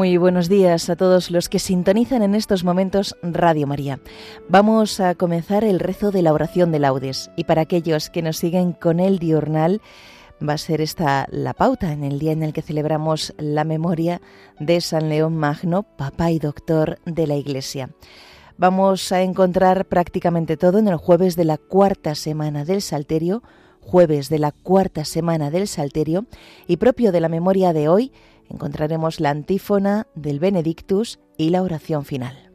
Muy buenos días a todos los que sintonizan en estos momentos Radio María. Vamos a comenzar el rezo de la oración de laudes y para aquellos que nos siguen con el diurnal va a ser esta la pauta en el día en el que celebramos la memoria de San León Magno, papá y doctor de la Iglesia. Vamos a encontrar prácticamente todo en el jueves de la cuarta semana del Salterio, jueves de la cuarta semana del Salterio y propio de la memoria de hoy, encontraremos la antífona del Benedictus y la oración final.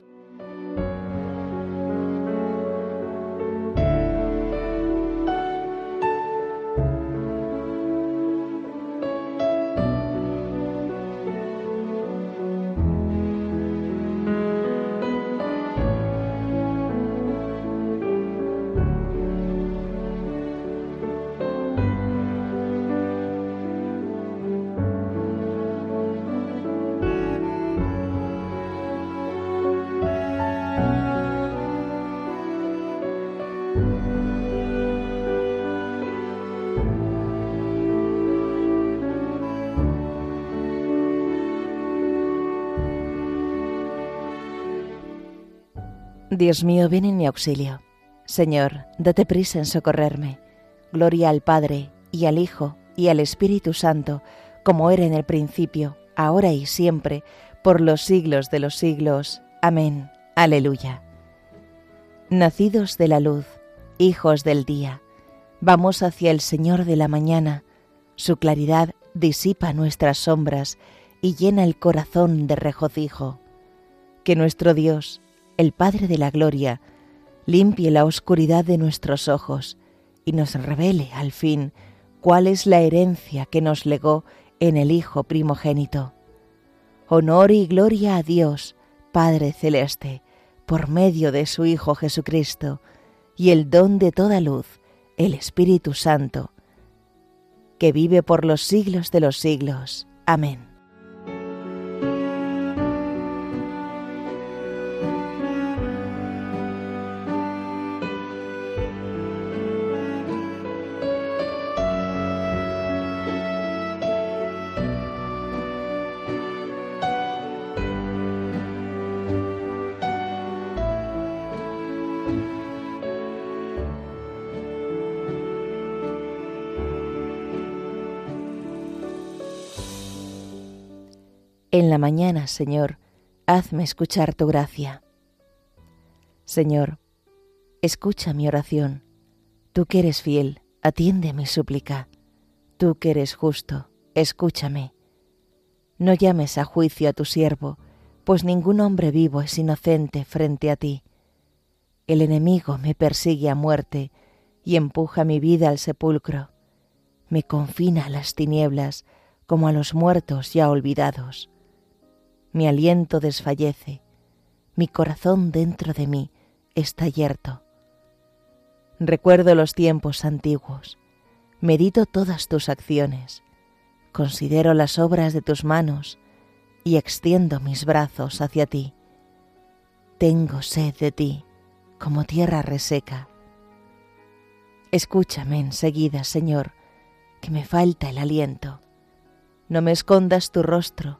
Dios mío, ven en mi auxilio. Señor, date prisa en socorrerme. Gloria al Padre, y al Hijo, y al Espíritu Santo, como era en el principio, ahora y siempre, por los siglos de los siglos. Amén. Aleluya. Nacidos de la luz, hijos del día, vamos hacia el Señor de la mañana. Su claridad disipa nuestras sombras y llena el corazón de regocijo. Que nuestro Dios, el Padre de la Gloria, limpie la oscuridad de nuestros ojos y nos revele al fin cuál es la herencia que nos legó en el Hijo primogénito. Honor y gloria a Dios, Padre Celeste, por medio de su Hijo Jesucristo, y el don de toda luz, el Espíritu Santo, que vive por los siglos de los siglos. Amén. En la mañana, Señor, hazme escuchar tu gracia. Señor, escucha mi oración. Tú que eres fiel, atiende mi súplica. Tú que eres justo, escúchame. No llames a juicio a tu siervo, pues ningún hombre vivo es inocente frente a ti. El enemigo me persigue a muerte y empuja mi vida al sepulcro. Me confina a las tinieblas como a los muertos ya olvidados mi aliento desfallece, mi corazón dentro de mí está yerto. Recuerdo los tiempos antiguos, medito todas tus acciones, considero las obras de tus manos y extiendo mis brazos hacia ti. Tengo sed de ti, como tierra reseca. Escúchame enseguida, Señor, que me falta el aliento. No me escondas tu rostro,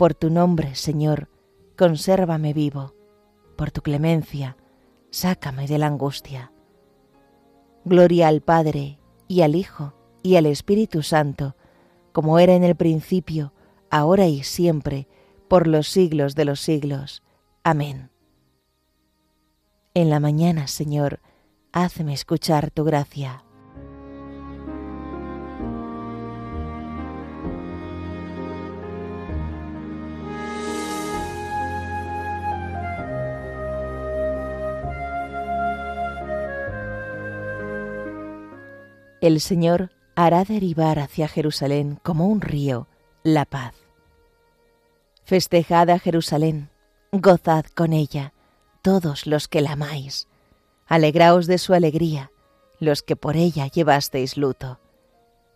Por tu nombre, Señor, consérvame vivo. Por tu clemencia, sácame de la angustia. Gloria al Padre, y al Hijo, y al Espíritu Santo, como era en el principio, ahora y siempre, por los siglos de los siglos. Amén. En la mañana, Señor, hazme escuchar tu gracia. El Señor hará derivar hacia Jerusalén como un río la paz. Festejad a Jerusalén, gozad con ella, todos los que la amáis. Alegraos de su alegría, los que por ella llevasteis luto.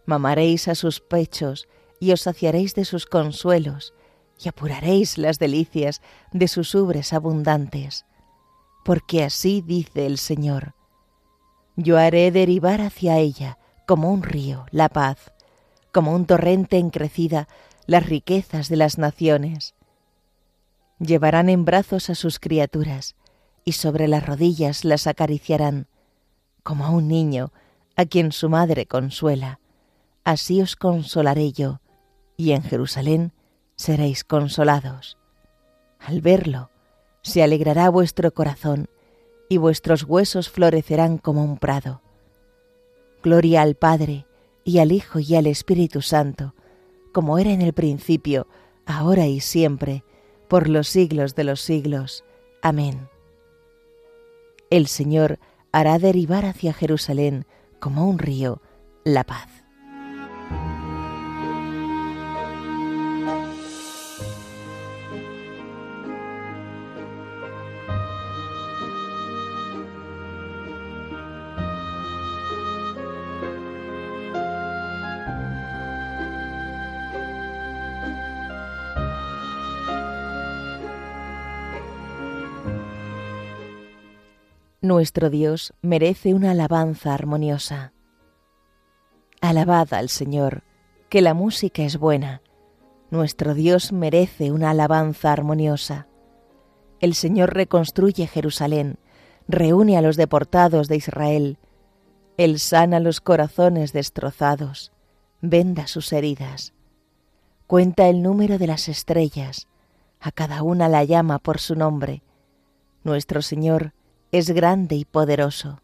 Mamaréis a sus pechos y os saciaréis de sus consuelos, y apuraréis las delicias de sus ubres abundantes. Porque así dice el Señor, yo haré derivar hacia ella, como un río, la paz, como un torrente en crecida, las riquezas de las naciones. Llevarán en brazos a sus criaturas, y sobre las rodillas las acariciarán, como a un niño a quien su madre consuela. Así os consolaré yo, y en Jerusalén seréis consolados. Al verlo, se alegrará vuestro corazón, y vuestros huesos florecerán como un prado. Gloria al Padre, y al Hijo, y al Espíritu Santo, como era en el principio, ahora y siempre, por los siglos de los siglos. Amén. El Señor hará derivar hacia Jerusalén, como un río, la paz. Nuestro Dios merece una alabanza armoniosa. Alabad al Señor, que la música es buena. Nuestro Dios merece una alabanza armoniosa. El Señor reconstruye Jerusalén, reúne a los deportados de Israel. Él sana los corazones destrozados, venda sus heridas. Cuenta el número de las estrellas, a cada una la llama por su nombre. Nuestro Señor es grande y poderoso,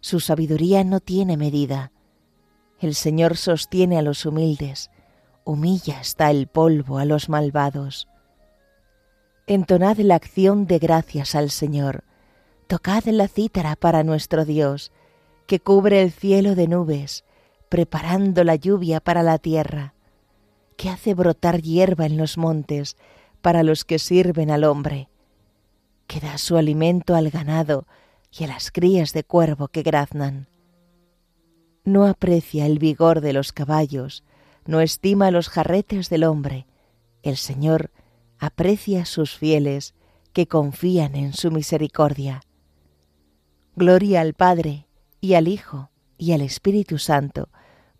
su sabiduría no tiene medida. El Señor sostiene a los humildes, humilla hasta el polvo a los malvados. Entonad la acción de gracias al Señor, tocad la cítara para nuestro Dios, que cubre el cielo de nubes, preparando la lluvia para la tierra, que hace brotar hierba en los montes para los que sirven al hombre que da su alimento al ganado y a las crías de cuervo que graznan. No aprecia el vigor de los caballos, no estima los jarretes del hombre. El Señor aprecia a sus fieles que confían en su misericordia. Gloria al Padre, y al Hijo, y al Espíritu Santo,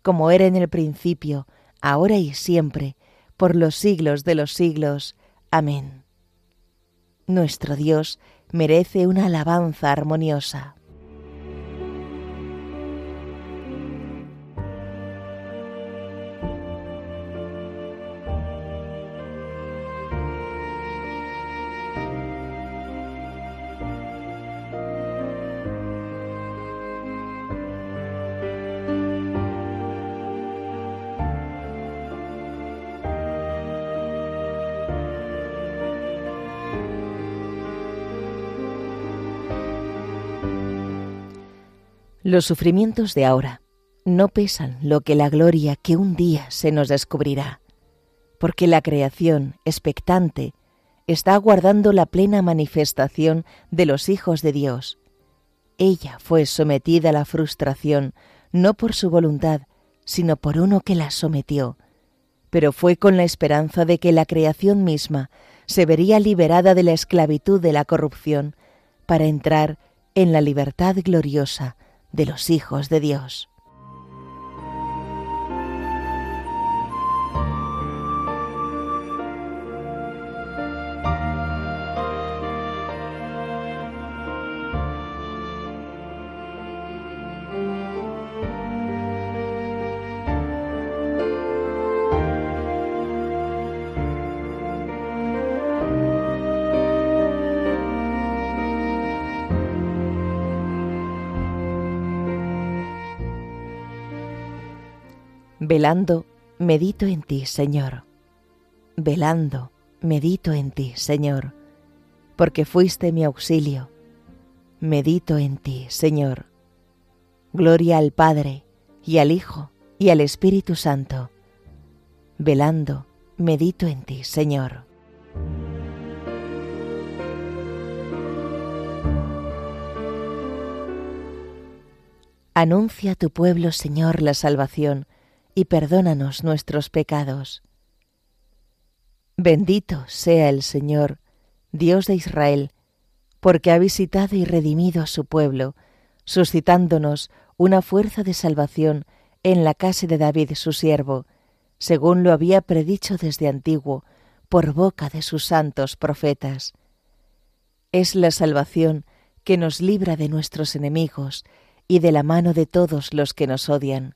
como era en el principio, ahora y siempre, por los siglos de los siglos. Amén. Nuestro Dios merece una alabanza armoniosa. Los sufrimientos de ahora no pesan lo que la gloria que un día se nos descubrirá, porque la creación, expectante, está aguardando la plena manifestación de los hijos de Dios. Ella fue sometida a la frustración no por su voluntad, sino por uno que la sometió, pero fue con la esperanza de que la creación misma se vería liberada de la esclavitud de la corrupción para entrar en la libertad gloriosa de los hijos de Dios. Velando, medito en ti, Señor. Velando, medito en ti, Señor, porque fuiste mi auxilio. Medito en ti, Señor. Gloria al Padre, y al Hijo, y al Espíritu Santo. Velando, medito en ti, Señor. Anuncia a tu pueblo, Señor, la salvación y perdónanos nuestros pecados. Bendito sea el Señor, Dios de Israel, porque ha visitado y redimido a su pueblo, suscitándonos una fuerza de salvación en la casa de David su siervo, según lo había predicho desde antiguo, por boca de sus santos profetas. Es la salvación que nos libra de nuestros enemigos y de la mano de todos los que nos odian,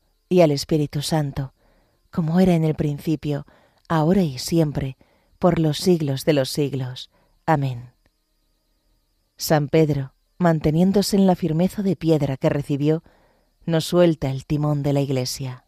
y al Espíritu Santo, como era en el principio, ahora y siempre, por los siglos de los siglos. Amén. San Pedro, manteniéndose en la firmeza de piedra que recibió, nos suelta el timón de la Iglesia.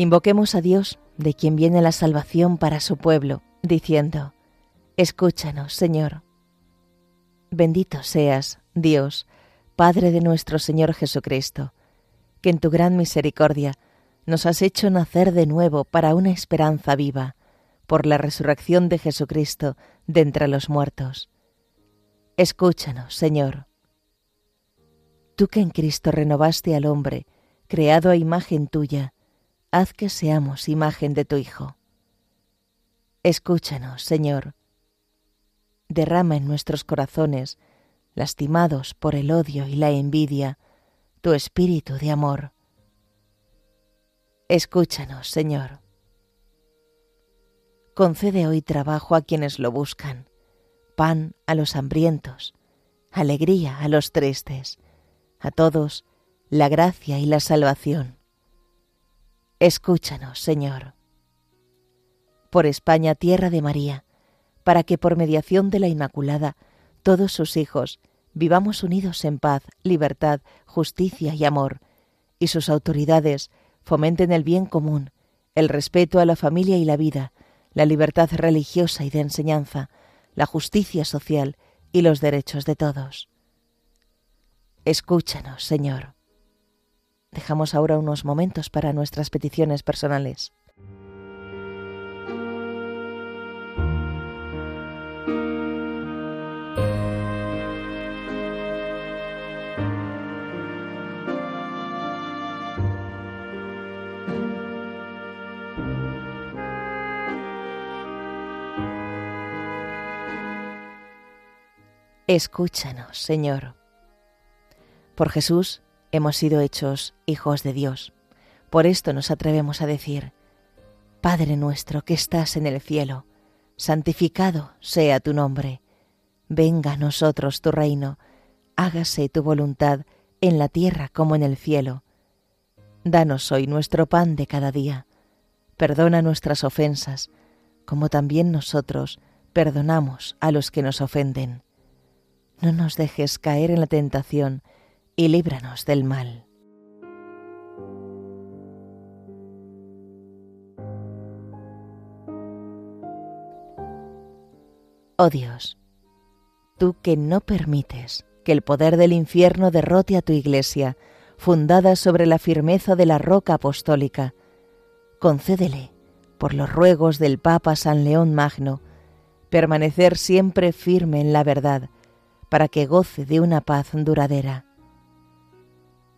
Invoquemos a Dios, de quien viene la salvación para su pueblo, diciendo, Escúchanos, Señor. Bendito seas, Dios, Padre de nuestro Señor Jesucristo, que en tu gran misericordia nos has hecho nacer de nuevo para una esperanza viva, por la resurrección de Jesucristo de entre los muertos. Escúchanos, Señor. Tú que en Cristo renovaste al hombre, creado a imagen tuya, haz que seamos imagen de tu Hijo. Escúchanos, Señor. Derrama en nuestros corazones, lastimados por el odio y la envidia, tu espíritu de amor. Escúchanos, Señor. Concede hoy trabajo a quienes lo buscan, pan a los hambrientos, alegría a los tristes, a todos la gracia y la salvación Escúchanos, Señor. Por España, tierra de María, para que por mediación de la Inmaculada todos sus hijos vivamos unidos en paz, libertad, justicia y amor, y sus autoridades fomenten el bien común, el respeto a la familia y la vida, la libertad religiosa y de enseñanza, la justicia social y los derechos de todos. Escúchanos, Señor. Dejamos ahora unos momentos para nuestras peticiones personales. Escúchanos, Señor. Por Jesús, hemos sido hechos hijos de Dios. Por esto nos atrevemos a decir, Padre nuestro que estás en el cielo, santificado sea tu nombre, venga a nosotros tu reino, hágase tu voluntad en la tierra como en el cielo. Danos hoy nuestro pan de cada día, perdona nuestras ofensas, como también nosotros perdonamos a los que nos ofenden. No nos dejes caer en la tentación, y líbranos del mal. Oh Dios, tú que no permites que el poder del infierno derrote a tu iglesia, fundada sobre la firmeza de la roca apostólica, concédele, por los ruegos del Papa San León Magno, permanecer siempre firme en la verdad, para que goce de una paz duradera.